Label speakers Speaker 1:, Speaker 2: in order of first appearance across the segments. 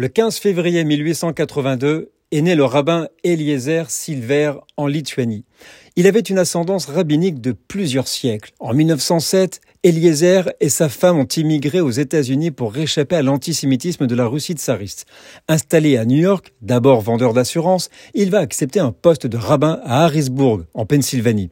Speaker 1: Le 15 février 1882 est né le rabbin Eliezer Silver en Lituanie. Il avait une ascendance rabbinique de plusieurs siècles. En 1907, Eliezer et sa femme ont immigré aux États-Unis pour réchapper à l'antisémitisme de la Russie tsariste. Installé à New York, d'abord vendeur d'assurance, il va accepter un poste de rabbin à Harrisburg, en Pennsylvanie.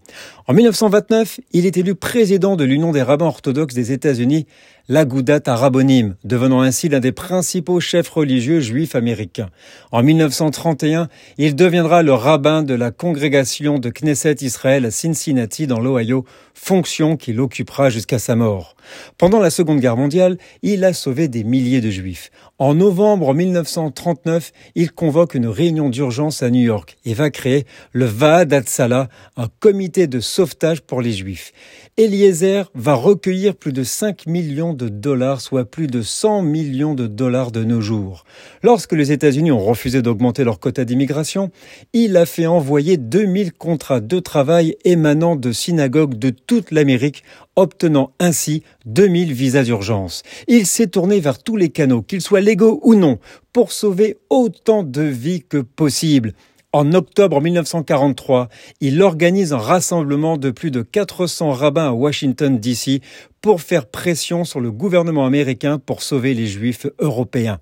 Speaker 1: En 1929, il est élu président de l'Union des rabbins orthodoxes des États-Unis, l'Agudat Arabonim, devenant ainsi l'un des principaux chefs religieux juifs américains. En 1931, il deviendra le rabbin de la congrégation de Knesset Israël à Cincinnati dans l'Ohio, fonction qu'il occupera jusqu'à sa mort. Pendant la Seconde Guerre mondiale, il a sauvé des milliers de juifs. En novembre 1939, il convoque une réunion d'urgence à New York et va créer le Vaad Atzala, un comité de sauvetage pour les juifs. Eliezer va recueillir plus de 5 millions de dollars, soit plus de 100 millions de dollars de nos jours. Lorsque les États-Unis ont refusé d'augmenter leur quota d'immigration, il a fait envoyer 2000 de travail émanant de synagogues de toute l'Amérique, obtenant ainsi 2000 visas d'urgence. Il s'est tourné vers tous les canaux, qu'ils soient légaux ou non, pour sauver autant de vies que possible. En octobre 1943, il organise un rassemblement de plus de 400 rabbins à Washington, D.C. pour faire pression sur le gouvernement américain pour sauver les juifs européens.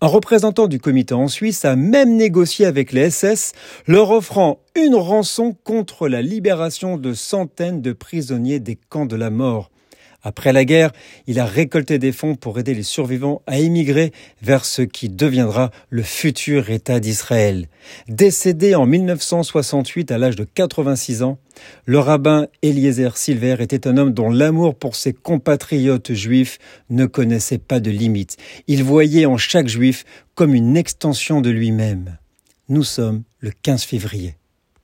Speaker 1: Un représentant du comité en Suisse a même négocié avec les SS, leur offrant une rançon contre la libération de centaines de prisonniers des camps de la mort. Après la guerre, il a récolté des fonds pour aider les survivants à émigrer vers ce qui deviendra le futur État d'Israël. Décédé en 1968 à l'âge de 86 ans, le rabbin Eliezer Silver était un homme dont l'amour pour ses compatriotes juifs ne connaissait pas de limite. Il voyait en chaque juif comme une extension de lui-même. Nous sommes le 15 février.